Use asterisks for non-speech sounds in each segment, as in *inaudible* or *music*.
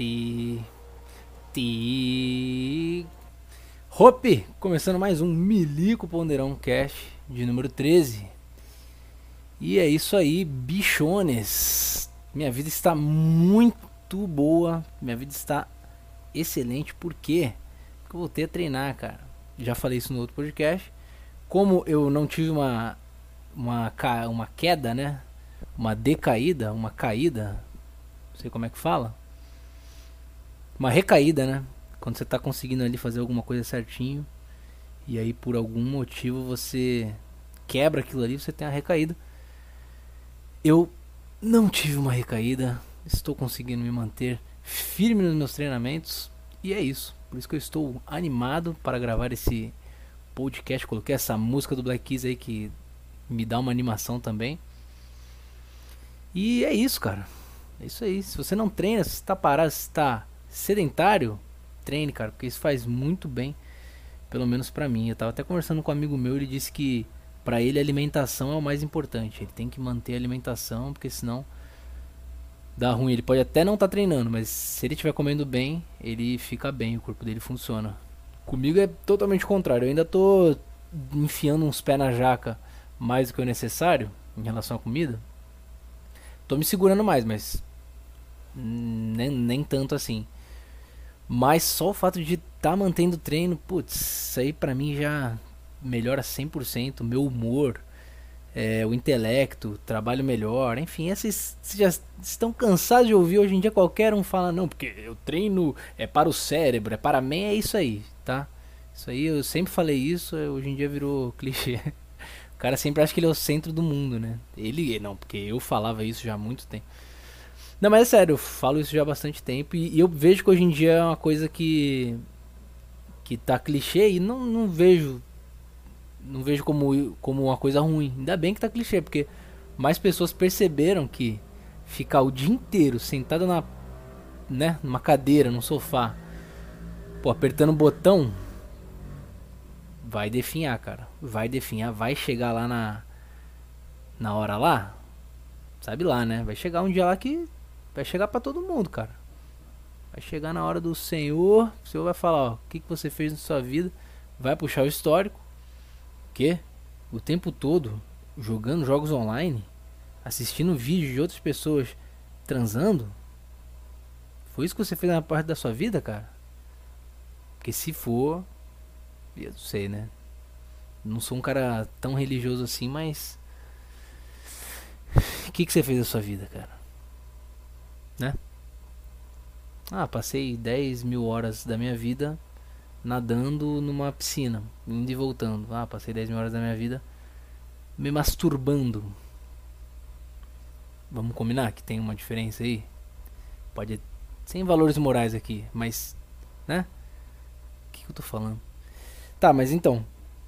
Garati. Ti. Hope, começando mais um Milico Ponderão Cash de número 13. E é isso aí, bichones. Minha vida está muito boa. Minha vida está excelente. Por quê? Porque eu voltei a treinar, cara. Já falei isso no outro podcast. Como eu não tive uma, uma, uma queda, né? Uma decaída, uma caída sei como é que fala. Uma recaída, né? Quando você tá conseguindo ali fazer alguma coisa certinho. E aí por algum motivo você quebra aquilo ali, você tem a recaída. Eu não tive uma recaída. Estou conseguindo me manter firme nos meus treinamentos. E é isso. Por isso que eu estou animado para gravar esse podcast. Coloquei essa música do Black Keys aí que me dá uma animação também. E é isso, cara. É isso aí. Se você não treina, se está parado, se está sedentário, treine, cara, porque isso faz muito bem, pelo menos para mim. Eu tava até conversando com um amigo meu, ele disse que para ele a alimentação é o mais importante. Ele tem que manter a alimentação, porque senão dá ruim. Ele pode até não estar tá treinando, mas se ele estiver comendo bem, ele fica bem, o corpo dele funciona. Comigo é totalmente contrário. Eu ainda tô enfiando uns pés na jaca mais do que o necessário em relação à comida. Tô me segurando mais, mas nem, nem tanto assim. Mas só o fato de estar tá mantendo o treino, putz, isso aí pra mim já melhora 100%. Meu humor, é, o intelecto, trabalho melhor, enfim, esses já estão cansados de ouvir. Hoje em dia qualquer um fala, não, porque eu treino é para o cérebro, é para mim, é isso aí, tá? Isso aí eu sempre falei isso, hoje em dia virou *laughs* clichê. O cara sempre acha que ele é o centro do mundo, né? Ele, não, porque eu falava isso já há muito tempo. Não, mas é sério, eu falo isso já há bastante tempo e, e eu vejo que hoje em dia é uma coisa que que tá clichê e não, não vejo não vejo como, como uma coisa ruim. Ainda bem que tá clichê, porque mais pessoas perceberam que ficar o dia inteiro sentado na né, numa cadeira, num sofá, pô, apertando o botão vai definhar, cara. Vai definhar, vai chegar lá na na hora lá. Sabe lá, né? Vai chegar um dia lá que Vai chegar para todo mundo, cara. Vai chegar na hora do Senhor, o Senhor vai falar, ó, o que, que você fez na sua vida, vai puxar o histórico. Que? O tempo todo jogando jogos online, assistindo vídeos de outras pessoas transando? Foi isso que você fez na parte da sua vida, cara? Porque se for, eu não sei, né? Não sou um cara tão religioso assim, mas o que, que você fez da sua vida, cara? né? Ah, passei 10 mil horas da minha vida nadando numa piscina, indo e voltando. Ah, passei 10 mil horas da minha vida me masturbando. Vamos combinar que tem uma diferença aí? Pode. Sem valores morais aqui, mas. Né? O que, que eu tô falando? Tá, mas então.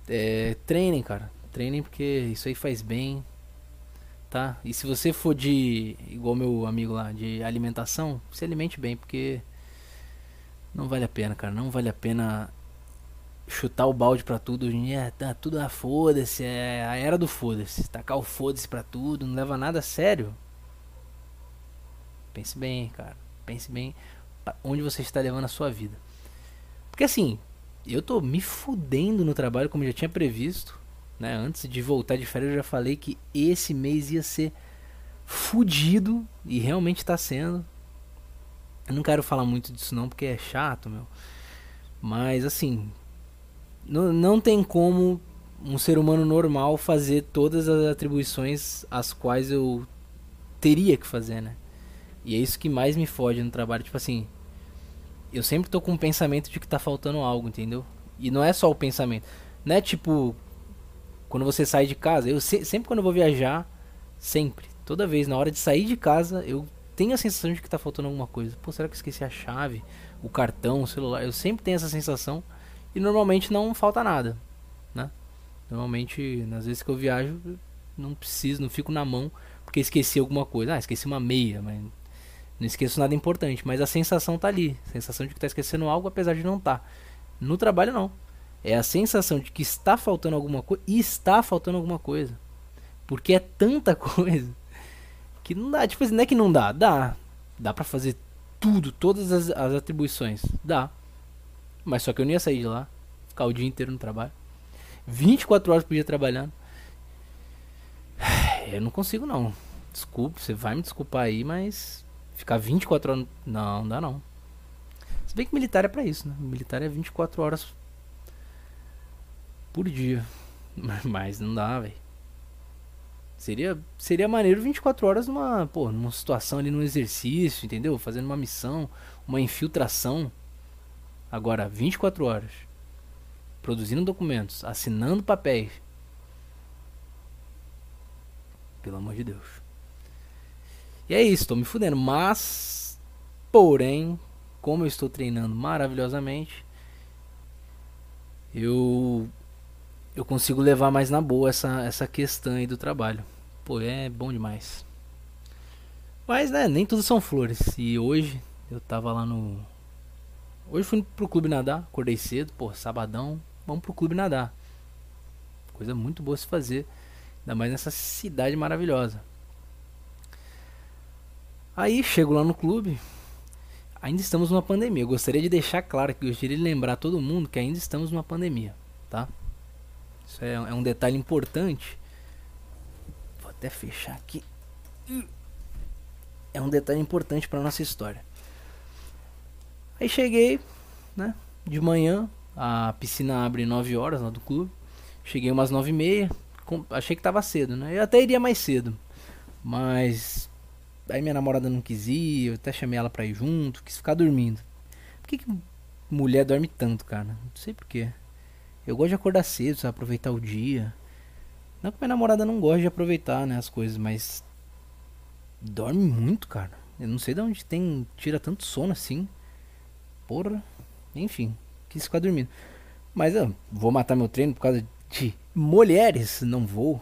É, treinem, cara. Treinem porque isso aí faz bem tá? E se você for de, igual meu amigo lá, de alimentação, se alimente bem, porque não vale a pena, cara. Não vale a pena chutar o balde pra tudo. Hoje em dia, tá tudo a foda-se, é a era do foda-se. Tacar o foda-se pra tudo, não leva nada a sério. Pense bem, cara. Pense bem onde você está levando a sua vida. Porque assim, eu tô me fudendo no trabalho como eu já tinha previsto. Né? Antes de voltar de férias eu já falei que esse mês ia ser fudido e realmente está sendo. Eu não quero falar muito disso não porque é chato, meu. Mas assim, não, não tem como um ser humano normal fazer todas as atribuições as quais eu teria que fazer, né? E é isso que mais me fode no trabalho, tipo assim, eu sempre tô com o pensamento de que tá faltando algo, entendeu? E não é só o pensamento. Não é tipo, quando você sai de casa, eu se, sempre quando eu vou viajar, sempre, Toda vez, na hora de sair de casa, eu tenho a sensação de que tá faltando alguma coisa. Pô, será que eu esqueci a chave, o cartão, o celular? Eu sempre tenho essa sensação e normalmente não falta nada, né? Normalmente, nas vezes que eu viajo, não preciso, não fico na mão porque esqueci alguma coisa. Ah, esqueci uma meia, mas não esqueço nada importante. Mas a sensação tá ali, a sensação de que tá esquecendo algo, apesar de não tá. No trabalho não. É a sensação de que está faltando alguma coisa e está faltando alguma coisa. Porque é tanta *laughs* coisa que não dá. Tipo assim, não é que não dá, dá. Dá pra fazer tudo, todas as, as atribuições. Dá. Mas só que eu não ia sair de lá. Ficar o dia inteiro no trabalho. 24 horas por dia trabalhando. *sighs* Eu não consigo não. Desculpa, você vai me desculpar aí, mas ficar 24 horas. Não, não dá não. Se bem que militar é pra isso, né? Militar é 24 horas por dia. *laughs* Mas não dá, velho. Seria, seria maneiro 24 horas numa, pô, numa situação ali, num exercício, entendeu? Fazendo uma missão, uma infiltração. Agora, 24 horas. Produzindo documentos, assinando papéis. Pelo amor de Deus. E é isso, tô me fudendo. Mas, porém, como eu estou treinando maravilhosamente, eu eu consigo levar mais na boa essa, essa questão aí do trabalho. Pô, é bom demais. Mas, né, nem tudo são flores. E hoje eu tava lá no. Hoje fui pro clube nadar, acordei cedo, pô, sabadão, vamos pro clube nadar. Coisa muito boa se fazer, ainda mais nessa cidade maravilhosa. Aí chego lá no clube, ainda estamos numa pandemia. Eu gostaria de deixar claro que eu gostaria de lembrar todo mundo que ainda estamos numa pandemia, tá? Isso é, é um detalhe importante. Vou até fechar aqui. É um detalhe importante para nossa história. Aí cheguei, né? De manhã, a piscina abre 9 horas lá do clube. Cheguei umas 9 e meia. Achei que tava cedo, né? Eu até iria mais cedo. Mas aí minha namorada não quis ir, eu até chamei ela pra ir junto, quis ficar dormindo. Por que, que mulher dorme tanto, cara? Não sei porquê. Eu gosto de acordar cedo, sabe? Aproveitar o dia. Não que minha namorada não gosta de aproveitar, né, as coisas, mas. Dorme muito, cara. Eu não sei de onde tem. Tira tanto sono assim. Porra. Enfim, quis ficar dormindo. Mas eu vou matar meu treino por causa de mulheres. Não vou.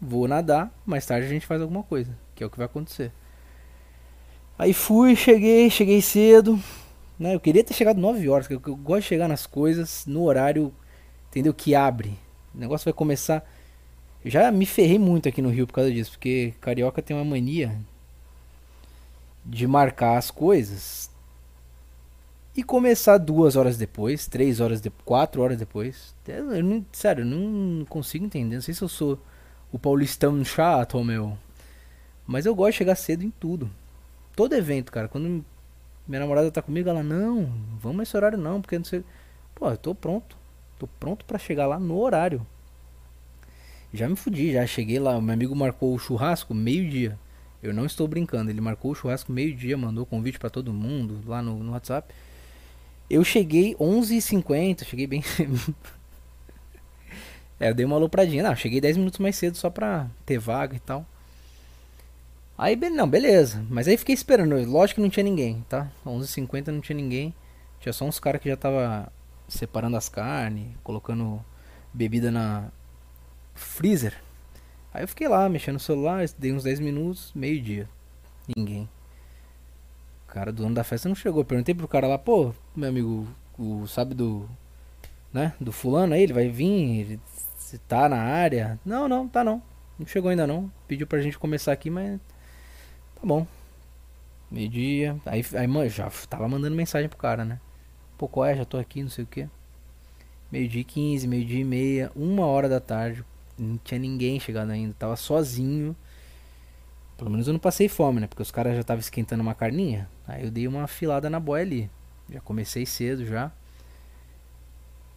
Vou nadar. Mais tarde a gente faz alguma coisa. Que é o que vai acontecer. Aí fui, cheguei, cheguei cedo. Né? Eu queria ter chegado 9 horas, porque eu gosto de chegar nas coisas no horário, entendeu? Que abre. O negócio vai começar. Eu já me ferrei muito aqui no Rio por causa disso, porque carioca tem uma mania de marcar as coisas e começar duas horas depois, três horas depois, quatro horas depois. Eu não, sério, eu não consigo entender. Não sei se eu sou o paulistão chato meu. Mas eu gosto de chegar cedo em tudo. Todo evento, cara. Quando minha namorada tá comigo, ela, não, vamos nesse horário não, porque não sei. Pô, eu tô pronto. Tô pronto para chegar lá no horário. Já me fudi, já cheguei lá. Meu amigo marcou o churrasco meio-dia. Eu não estou brincando, ele marcou o churrasco meio-dia, mandou convite para todo mundo lá no, no WhatsApp. Eu cheguei 11h50, cheguei bem. *laughs* é, eu dei uma alopradinha. Não, cheguei 10 minutos mais cedo só pra ter vaga e tal. Aí, não, beleza. Mas aí fiquei esperando. Lógico que não tinha ninguém, tá? 11h50 não tinha ninguém. Tinha só uns caras que já tava separando as carnes, colocando bebida na freezer. Aí eu fiquei lá, mexendo no celular, dei uns 10 minutos, meio-dia. Ninguém. O cara do dono da festa não chegou. Perguntei pro cara lá, pô, meu amigo, o sabe do. Né? Do fulano aí, ele vai vir, ele se tá na área. Não, não, tá não. Não chegou ainda não. Pediu pra gente começar aqui, mas Tá bom. Meio-dia. Aí, aí já tava mandando mensagem pro cara, né? Pô, qual é? Já tô aqui, não sei o que. Meio-dia e 15, meio-dia e meia, uma hora da tarde. Não tinha ninguém chegando ainda. Tava sozinho. Pelo menos eu não passei fome, né? Porque os caras já estavam esquentando uma carninha. Aí eu dei uma filada na boia ali. Já comecei cedo já.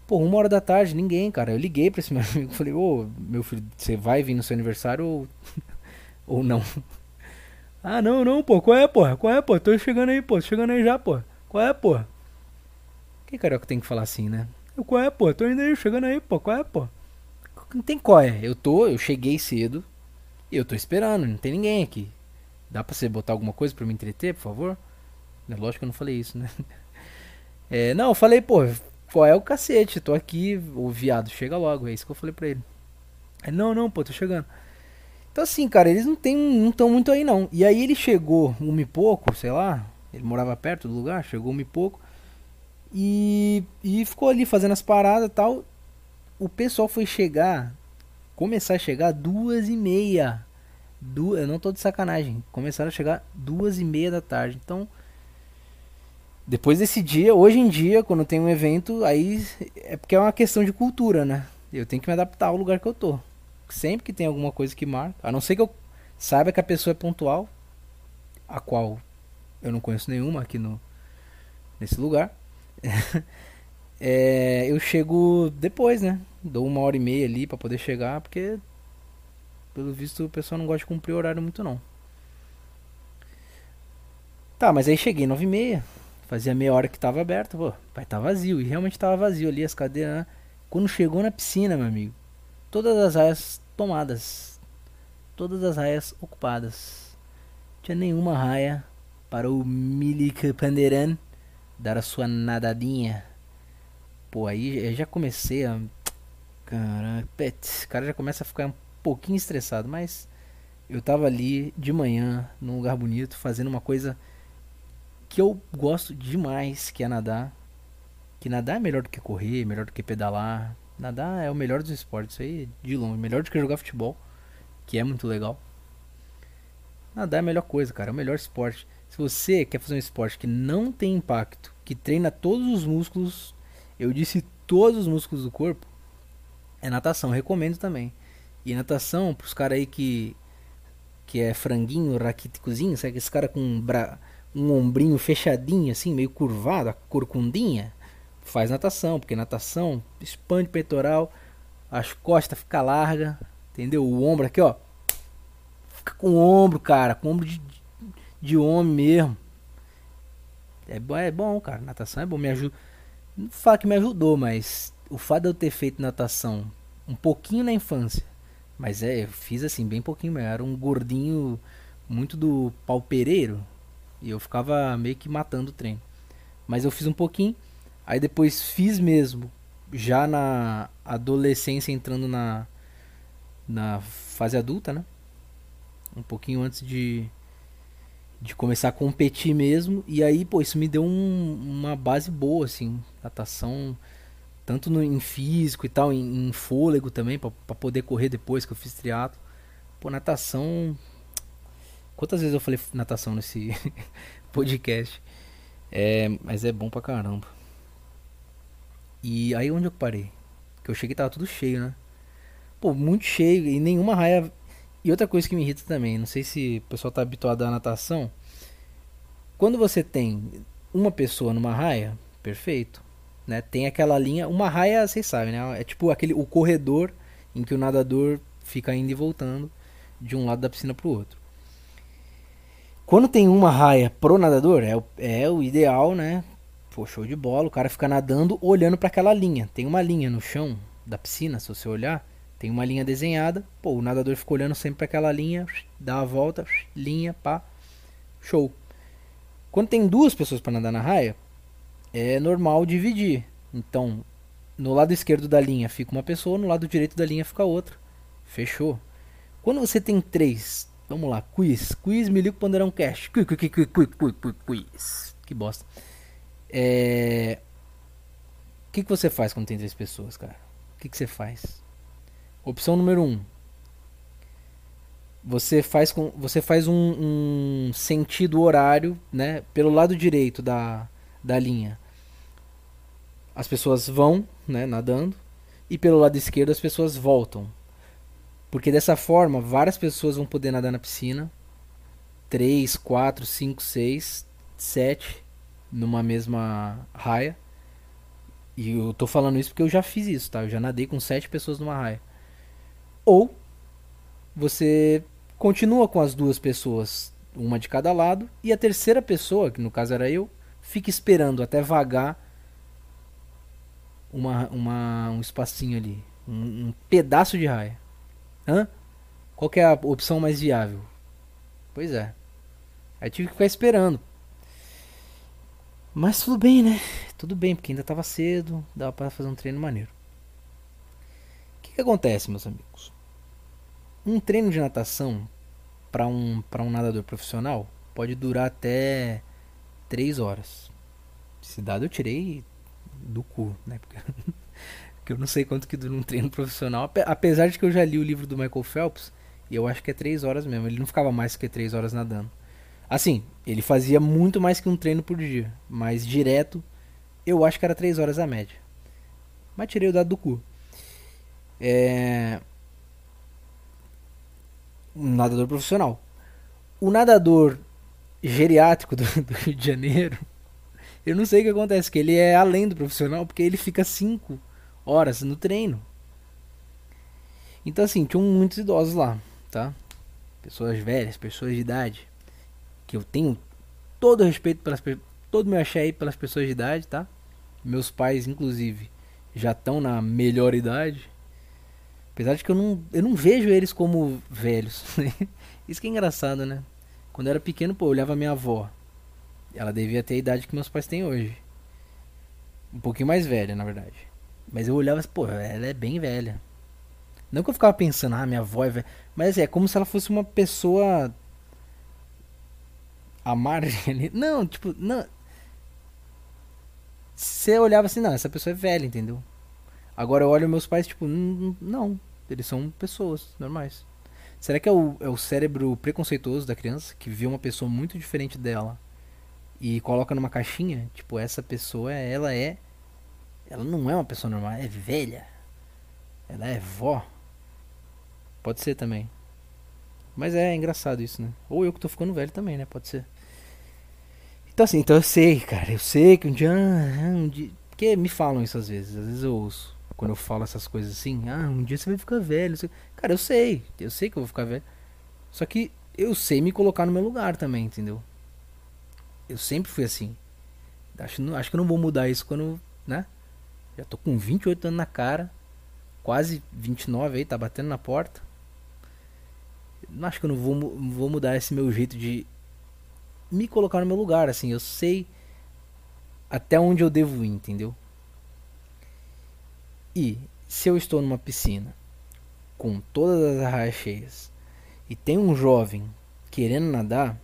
Pô, uma hora da tarde, ninguém, cara. Eu liguei pra esse meu *laughs* amigo. Falei, ô, meu filho, você vai vir no seu aniversário ou, *laughs* ou não? *laughs* Ah, não, não, pô. Qual é, porra? Qual é, pô? Tô chegando aí, pô. Chegando aí já, pô. Qual é, pô? Que carioca tem que falar assim, né? Eu, qual é, pô? Tô indo aí, chegando aí, pô. Qual é, pô? Não tem qual é. Eu tô, eu cheguei cedo. E eu tô esperando, não tem ninguém aqui. Dá pra você botar alguma coisa pra me entreter, por favor? É lógico que eu não falei isso, né? *laughs* É, não, eu falei, pô, qual é o cacete? Tô aqui, o viado, chega logo. É isso que eu falei pra ele. ele não, não, pô, tô chegando. Então assim, cara, eles não tem, não estão muito aí não. E aí ele chegou um e pouco, sei lá, ele morava perto do lugar, chegou um e pouco. E, e ficou ali fazendo as paradas e tal. O pessoal foi chegar, começar a chegar duas e meia. Du, eu não tô de sacanagem. Começaram a chegar duas e meia da tarde. Então, depois desse dia, hoje em dia, quando tem um evento, aí é porque é uma questão de cultura, né? Eu tenho que me adaptar ao lugar que eu tô. Sempre que tem alguma coisa que marca, a não ser que eu saiba que a pessoa é pontual, a qual eu não conheço nenhuma aqui no nesse lugar. *laughs* é, eu chego depois, né? Dou uma hora e meia ali para poder chegar, porque pelo visto o pessoal não gosta de cumprir o horário muito não. Tá, mas aí cheguei nove e meia. Fazia meia hora que tava aberto, pô, vai tá vazio. E realmente tava vazio ali as cadeiras, né? Quando chegou na piscina, meu amigo, todas as raias tomadas. Todas as raias ocupadas. Não tinha nenhuma raia para o Milik Panderan dar a sua nadadinha. Pô, aí eu já comecei a. Caraca, o cara já começa a ficar um pouquinho estressado, mas eu tava ali de manhã, num lugar bonito, fazendo uma coisa que eu gosto demais, que é nadar. Que nadar é melhor do que correr, melhor do que pedalar. Nadar é o melhor dos esportes, aí de longe, melhor do que jogar futebol, que é muito legal. Nadar é a melhor coisa, cara, é o melhor esporte. Se você quer fazer um esporte que não tem impacto, que treina todos os músculos, eu disse todos os músculos do corpo, é natação. Recomendo também. E natação, pros caras aí que que é franguinho, raquíticozinho, sabe? Esse cara com um, bra... um ombrinho fechadinho, assim, meio curvado, a corcundinha, faz natação, porque natação expande o peitoral, as costas ficam largas, entendeu? O ombro aqui, ó, fica com o ombro, cara, com o ombro de, de homem mesmo. É bom, é bom, cara. Natação é bom. Me ajuda. Não fala que me ajudou, mas o fato de eu ter feito natação um pouquinho na infância, mas é, eu fiz assim, bem pouquinho mesmo. Era um gordinho muito do pau pereiro. E eu ficava meio que matando o treino. Mas eu fiz um pouquinho. Aí depois fiz mesmo. Já na adolescência, entrando na, na fase adulta, né? Um pouquinho antes de, de começar a competir mesmo. E aí, pô, isso me deu um, uma base boa, assim, natação, tanto no, em físico e tal, em, em fôlego também, para poder correr depois que eu fiz triatlo. Pô, natação. Quantas vezes eu falei natação nesse *laughs* podcast? É, mas é bom pra caramba. E aí onde eu parei? Que eu cheguei tava tudo cheio, né? Pô, muito cheio e nenhuma raia e outra coisa que me irrita também, não sei se o pessoal está habituado à natação. Quando você tem uma pessoa numa raia, perfeito. Né? Tem aquela linha. Uma raia, vocês sabem, né? É tipo aquele, o corredor em que o nadador fica indo e voltando de um lado da piscina para o outro. Quando tem uma raia pro nadador, é o, é o ideal, né? Pô, show de bola. O cara fica nadando olhando para aquela linha. Tem uma linha no chão da piscina, se você olhar tem uma linha desenhada, pô, o nadador fica olhando sempre para aquela linha, dá a volta, linha, pá, show. Quando tem duas pessoas para nadar na raia, é normal dividir. Então, no lado esquerdo da linha fica uma pessoa, no lado direito da linha fica outra. Fechou. Quando você tem três, vamos lá, quiz, quiz Milico Pandeirão Cash, quiz, quiz, quiz, quiz, quiz, quiz, que bosta. É... O que, que você faz quando tem três pessoas, cara? O que, que você faz? Opção número 1. Um, você faz, com, você faz um, um, sentido horário né, pelo lado direito da, da linha. As pessoas vão né, nadando e pelo lado esquerdo as pessoas voltam. Porque dessa forma várias pessoas vão poder nadar na piscina. 3, 4, 5, 6, 7 numa mesma raia. E eu tô falando isso porque eu já fiz isso, tá? Eu já nadei com 7 pessoas numa raia. Ou você continua com as duas pessoas, uma de cada lado, e a terceira pessoa, que no caso era eu, fica esperando até vagar uma, uma, um espacinho ali, um, um pedaço de raia. Hã? Qual é a opção mais viável? Pois é. Aí tive que ficar esperando. Mas tudo bem, né? Tudo bem, porque ainda tava cedo, dava para fazer um treino maneiro. O que, que acontece, meus amigos? Um treino de natação para um, pra um nadador profissional pode durar até 3 horas. Esse dado eu tirei do cu, né? Porque, *laughs* porque eu não sei quanto que dura um treino profissional. Apesar de que eu já li o livro do Michael Phelps e eu acho que é 3 horas mesmo. Ele não ficava mais que 3 horas nadando. Assim, ele fazia muito mais que um treino por dia. Mas direto, eu acho que era 3 horas a média. Mas tirei o dado do cu. É. Um nadador profissional. O nadador geriátrico do, do, Rio de Janeiro, eu não sei o que acontece, que ele é além do profissional, porque ele fica 5 horas no treino. Então assim, tinham muitos idosos lá, tá? Pessoas velhas, pessoas de idade, que eu tenho todo o respeito pelas todo meu axé aí pelas pessoas de idade, tá? Meus pais, inclusive, já estão na melhor idade. Apesar de que eu não, eu não vejo eles como velhos. *laughs* Isso que é engraçado, né? Quando eu era pequeno, pô, eu olhava minha avó. Ela devia ter a idade que meus pais têm hoje. Um pouquinho mais velha, na verdade. Mas eu olhava assim, pô, ela é bem velha. Não que eu ficava pensando, ah, minha avó é velha. Mas é como se ela fosse uma pessoa. A margem. *laughs* Não, tipo, não. Você olhava assim, não, essa pessoa é velha, entendeu? Agora eu olho meus pais, tipo, não. Eles são pessoas normais. Será que é o, é o cérebro preconceituoso da criança que vê uma pessoa muito diferente dela e coloca numa caixinha? Tipo, essa pessoa, ela é. Ela não é uma pessoa normal, é velha. Ela é vó. Pode ser também. Mas é, é engraçado isso, né? Ou eu que tô ficando velho também, né? Pode ser. Então assim, então eu sei, cara. Eu sei que um dia. Ah, um dia... Porque me falam isso às vezes. Às vezes eu ouço quando eu falo essas coisas assim, ah, um dia você vai ficar velho. Cara, eu sei, eu sei que eu vou ficar velho. Só que eu sei me colocar no meu lugar também, entendeu? Eu sempre fui assim. Acho, acho que eu não vou mudar isso quando, né? Já tô com 28 anos na cara. Quase 29 aí, tá batendo na porta. Acho que eu não vou, vou mudar esse meu jeito de me colocar no meu lugar, assim. Eu sei até onde eu devo ir, entendeu? E se eu estou numa piscina com todas as arraias cheias e tem um jovem querendo nadar,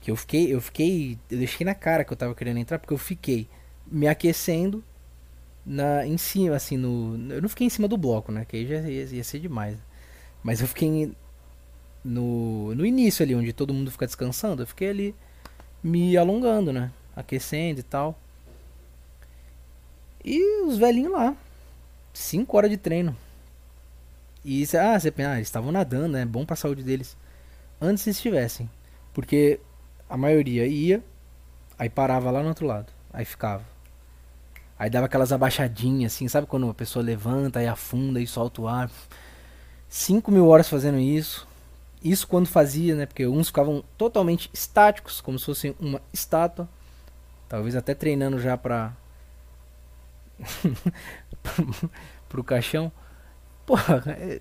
que eu fiquei, eu fiquei, eu deixei na cara que eu tava querendo entrar porque eu fiquei me aquecendo na em cima assim no, eu não fiquei em cima do bloco, né? Que aí já ia, ia ser demais. Mas eu fiquei no no início ali onde todo mundo fica descansando, eu fiquei ali me alongando, né? Aquecendo e tal. E os velhinhos lá, 5 horas de treino. E isso, ah, você pensa, ah, eles estavam nadando, né? Bom pra saúde deles. Antes eles estivessem. Porque a maioria ia, aí parava lá no outro lado. Aí ficava. Aí dava aquelas abaixadinhas, assim, sabe quando a pessoa levanta e afunda e solta o ar. 5 mil horas fazendo isso. Isso quando fazia, né? Porque uns ficavam totalmente estáticos, como se fossem uma estátua. Talvez até treinando já pra *laughs* pro caixão. Porra, é,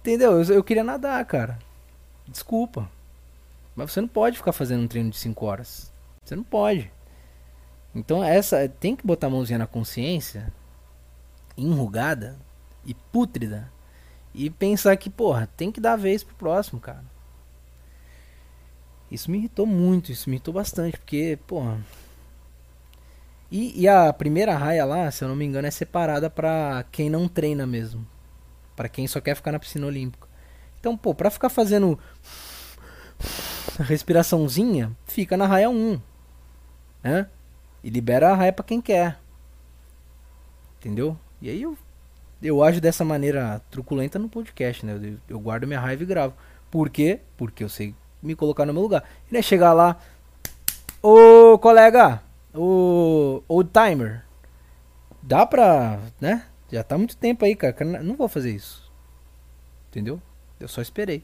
entendeu? Eu, eu, queria nadar, cara. Desculpa. Mas você não pode ficar fazendo um treino de 5 horas. Você não pode. Então essa tem que botar a mãozinha na consciência, enrugada e pútrida, e pensar que, porra, tem que dar vez pro próximo, cara. Isso me irritou muito, isso me irritou bastante, porque, porra, e, e, a primeira raia lá, se eu não me engano, é separada para quem não treina mesmo. para quem só quer ficar na piscina olímpica. Então, pô, pra ficar fazendo respiraçãozinha, fica na raia 1. Né? E libera a raia pra quem quer. Entendeu? E aí eu, eu ajo dessa maneira truculenta no podcast, né? Eu, eu guardo minha raiva e gravo. Por quê? Porque eu sei me colocar no meu lugar. E não é chegar lá. Ô colega, o Old Timer. Dá pra, né? Já tá muito tempo aí, cara. Não vou fazer isso. Entendeu? Eu só esperei.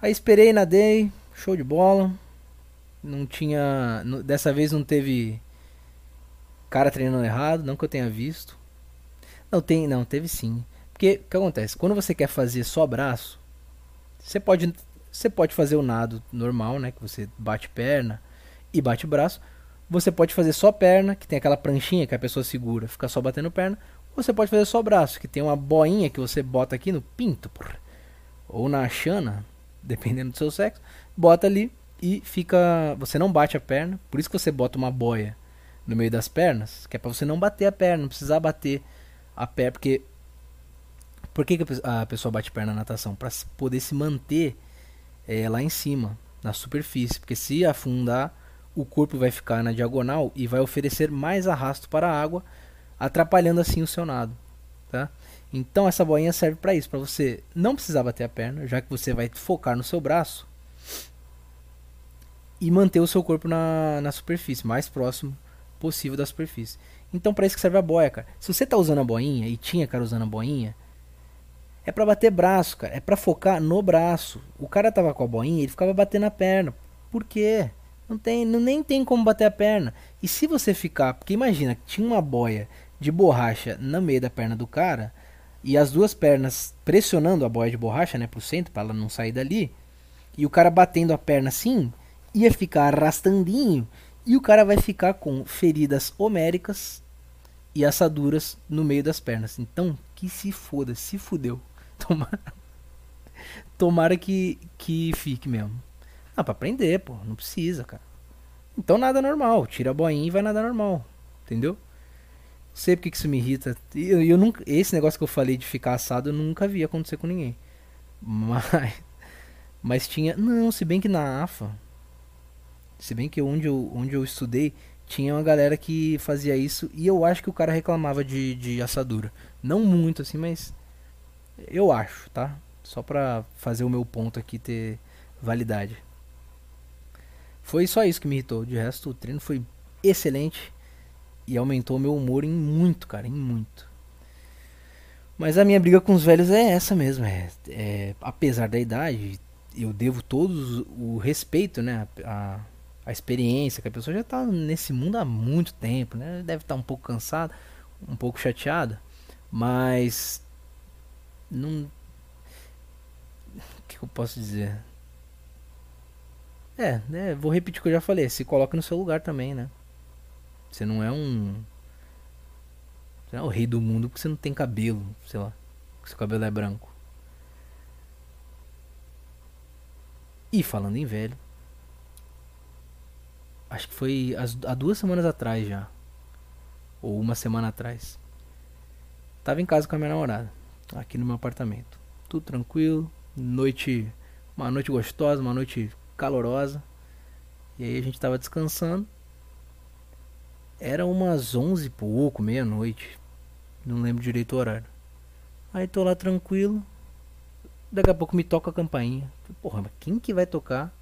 Aí esperei, nadei, show de bola. Não tinha. Dessa vez não teve cara treinando errado, não que eu tenha visto. Não, tem, não, teve sim. Porque o que acontece? Quando você quer fazer só braço, Você pode, você pode fazer o nado normal, né? Que você bate perna e bate braço. Você pode fazer só perna, que tem aquela pranchinha que a pessoa segura, fica só batendo perna. Ou você pode fazer só braço, que tem uma boinha que você bota aqui no pinto, porra. ou na chana, *laughs* dependendo do seu sexo. Bota ali e fica. Você não bate a perna, por isso que você bota uma boia no meio das pernas, que é para você não bater a perna, não precisar bater a perna, porque por que, que a pessoa bate perna na natação? Para poder se manter é, lá em cima, na superfície, porque se afundar, o corpo vai ficar na diagonal e vai oferecer mais arrasto para a água, atrapalhando assim o seu nado, tá? Então essa boinha serve para isso, para você não precisar bater a perna, já que você vai focar no seu braço e manter o seu corpo na, na superfície, mais próximo possível da superfície. Então para isso que serve a boia, cara. Se você tá usando a boinha e tinha cara usando a boinha, é para bater braço, cara. É para focar no braço. O cara tava com a boinha, ele ficava batendo a perna. Por quê? Não tem, não, nem tem como bater a perna. E se você ficar, porque imagina, tinha uma boia de borracha no meio da perna do cara e as duas pernas pressionando a boia de borracha, né, pro centro para ela não sair dali. E o cara batendo a perna assim, ia ficar arrastandinho e o cara vai ficar com feridas homéricas e assaduras no meio das pernas. Então, que se foda, se fudeu. *laughs* Tomara, Tomara que, que fique mesmo. Ah, pra aprender, pô. Não precisa, cara. Então nada normal. Tira a boinha e vai nada normal. Entendeu? Sei porque que isso me irrita. Eu, eu nunca, esse negócio que eu falei de ficar assado eu nunca vi acontecer com ninguém. Mas. *laughs* Mas tinha. Não, se bem que na AFA se bem que onde eu, onde eu estudei, tinha uma galera que fazia isso e eu acho que o cara reclamava de, de assadura. Não muito assim, mas eu acho, tá? Só pra fazer o meu ponto aqui ter validade. Foi só isso que me irritou. De resto, o treino foi excelente e aumentou meu humor em muito, cara, em muito. Mas a minha briga com os velhos é essa mesmo. É, é apesar da idade, eu devo todos o respeito, né? A, a experiência, que a pessoa já está nesse mundo há muito tempo, né? Deve estar tá um pouco cansada, um pouco chateada, mas não o que eu posso dizer? É, né, vou repetir o que eu já falei, se coloca no seu lugar também, né? Você não é um você não é o rei do mundo porque você não tem cabelo, sei lá, seu cabelo é branco. E falando em velho, Acho que foi as, há duas semanas atrás já. Ou uma semana atrás. Tava em casa com a minha namorada. Aqui no meu apartamento. Tudo tranquilo. Noite. Uma noite gostosa, uma noite calorosa. E aí a gente tava descansando. Era umas onze e pouco, meia-noite. Não lembro direito o horário. Aí tô lá tranquilo. Daqui a pouco me toca a campainha. Porra, mas quem que vai tocar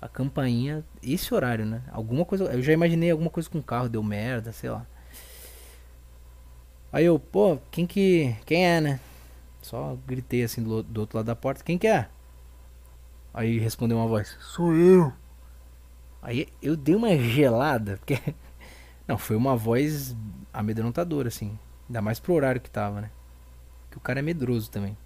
a campainha, esse horário, né? Alguma coisa, eu já imaginei alguma coisa com o carro deu merda, sei lá. Aí eu, pô, quem que, quem é, né? Só gritei assim do, do outro lado da porta, quem que é? Aí respondeu uma voz, sou eu. Aí eu dei uma gelada, porque *laughs* não, foi uma voz amedrontadora assim, ainda mais pro horário que tava, né? Que o cara é medroso também.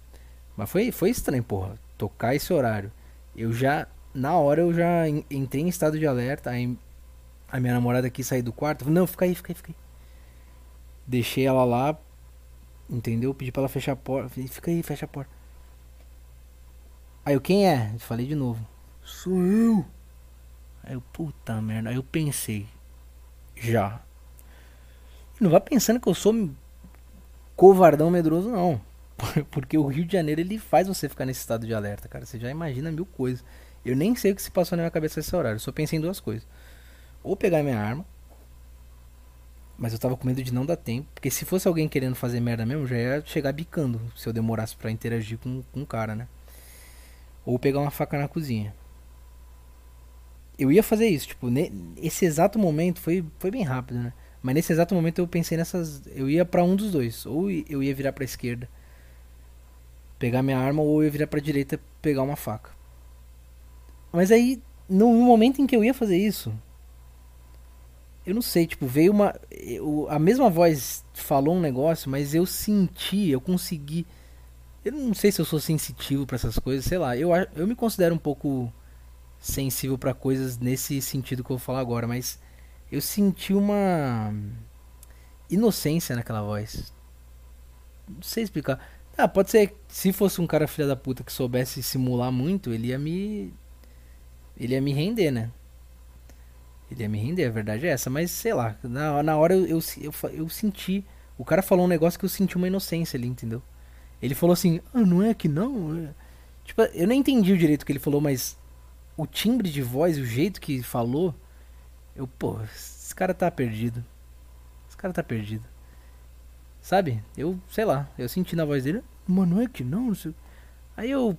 Mas foi foi estranho, porra, tocar esse horário. Eu já na hora eu já entrei em estado de alerta. Aí a minha namorada quis sair do quarto. Não, fica aí, fica aí, fica aí. Deixei ela lá, entendeu? Pedi pra ela fechar a porta. Falei, fica aí, fecha a porta. Aí eu, quem é? Eu falei de novo. Sou eu. Aí eu, puta merda. Aí eu pensei. Já. Não vá pensando que eu sou covardão medroso, não. *laughs* Porque o Rio de Janeiro ele faz você ficar nesse estado de alerta, cara. Você já imagina mil coisas. Eu nem sei o que se passou na minha cabeça nesse horário. Eu só pensei em duas coisas. Ou pegar minha arma. Mas eu tava com medo de não dar tempo. Porque se fosse alguém querendo fazer merda mesmo, já ia chegar bicando. Se eu demorasse para interagir com, com o cara, né? Ou pegar uma faca na cozinha. Eu ia fazer isso, tipo, nesse exato momento foi, foi bem rápido, né? Mas nesse exato momento eu pensei nessas. Eu ia para um dos dois. Ou eu ia virar pra esquerda, pegar minha arma, ou eu ia virar pra direita, pegar uma faca. Mas aí, no momento em que eu ia fazer isso, eu não sei, tipo, veio uma. Eu, a mesma voz falou um negócio, mas eu senti, eu consegui Eu não sei se eu sou sensitivo para essas coisas, sei lá. Eu, eu me considero um pouco sensível para coisas nesse sentido que eu vou falar agora, mas eu senti uma inocência naquela voz. Não sei explicar. Ah, pode ser. Se fosse um cara filha da puta que soubesse simular muito, ele ia me. Ele ia me render, né? Ele ia me render, a verdade é essa. Mas sei lá, na, na hora eu, eu, eu, eu senti. O cara falou um negócio que eu senti uma inocência ali, entendeu? Ele falou assim: ah, não é que não? Tipo, eu nem entendi o direito que ele falou, mas o timbre de voz, o jeito que falou, eu, pô, esse cara tá perdido. Esse cara tá perdido. Sabe? Eu, sei lá, eu senti na voz dele, mano, não é que não, não. Aí eu,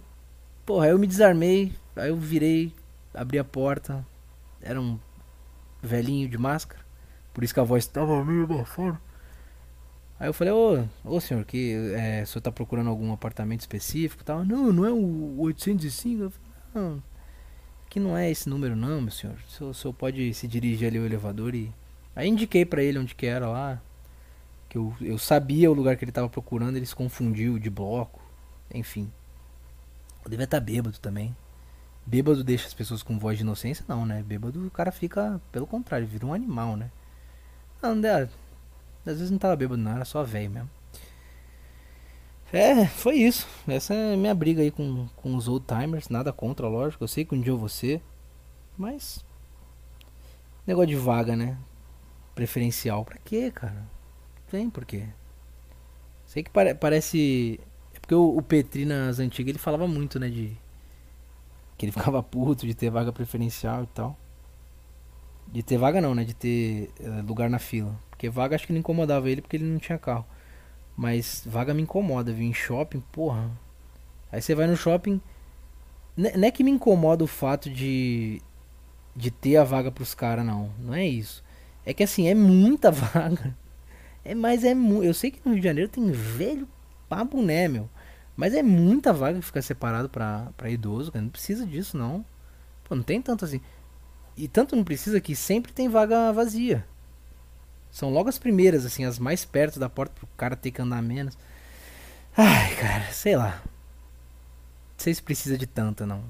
porra, eu me desarmei, aí eu virei, abri a porta, era um velhinho de máscara, por isso que a voz tava meio abafada. Aí eu falei, ô, ô senhor, que é, o senhor tá procurando algum apartamento específico tal? Não, não é o 805? Eu falei, não, que não é esse número não, meu senhor. O senhor, o senhor pode se dirigir ali ao elevador e... Aí indiquei para ele onde que era lá. Que eu, eu sabia o lugar que ele tava procurando, ele se confundiu de bloco. Enfim. Eu devia estar tá bêbado também. Bêbado deixa as pessoas com voz de inocência? Não, né? Bêbado o cara fica, pelo contrário, vira um animal, né? Não, às vezes não tava bêbado, não, era só velho mesmo. É, foi isso. Essa é minha briga aí com, com os old timers. Nada contra, lógico. Eu sei que um dia eu vou ser. Mas. Negócio de vaga, né? Preferencial. Pra quê, cara? Tem por quê. Sei que pare parece. É porque o, o Petri nas antigas ele falava muito, né? De. Que ele *laughs* ficava puto de ter vaga preferencial e tal. De ter vaga não, né? De ter uh, lugar na fila. Porque vaga acho que não incomodava ele porque ele não tinha carro. Mas vaga me incomoda, viu? Em shopping, porra. Aí você vai no shopping. Não é que me incomoda o fato de. De ter a vaga pros caras, não. Não é isso. É que assim, é muita *laughs* vaga. É, mas é muito. Eu sei que no Rio de Janeiro tem velho pra boné, meu. Mas é muita vaga que fica separado pra, pra idoso, cara. Não precisa disso, não. Pô, não tem tanto assim. E tanto não precisa que sempre tem vaga vazia. São logo as primeiras, assim, as mais perto da porta pro cara ter que andar menos. Ai, cara, sei lá. Não sei se precisa de tanta, não.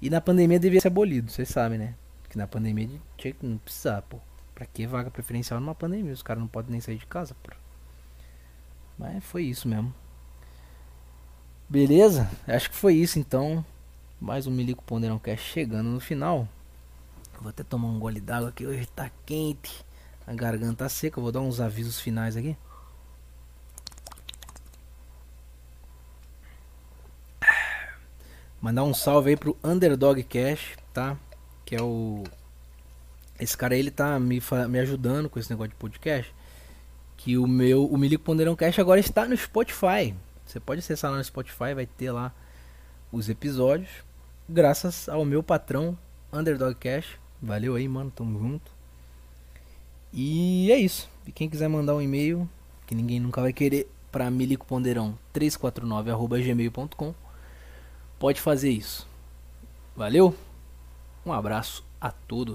E na pandemia devia ser abolido, vocês sabem, né? Que na pandemia tinha que não precisar, pô. Pra que vaga preferencial numa pandemia? Os caras não podem nem sair de casa, pô. Mas foi isso mesmo. Beleza? Acho que foi isso então. Mais um Milico Ponderão Cast chegando no final. Vou até tomar um gole d'água aqui, hoje tá quente. A garganta seca, vou dar uns avisos finais aqui. Mandar um salve aí pro Underdog Cash, tá? Que é o. Esse cara ele tá me, me ajudando com esse negócio de podcast. Que o meu. O Milico Ponderão Cash agora está no Spotify. Você pode acessar lá no Spotify, vai ter lá os episódios. Graças ao meu patrão, Underdog Cash. Valeu aí, mano. Tamo junto. E é isso. E quem quiser mandar um e-mail, que ninguém nunca vai querer, para milicoponderão349@gmail.com, pode fazer isso. Valeu. Um abraço a todos.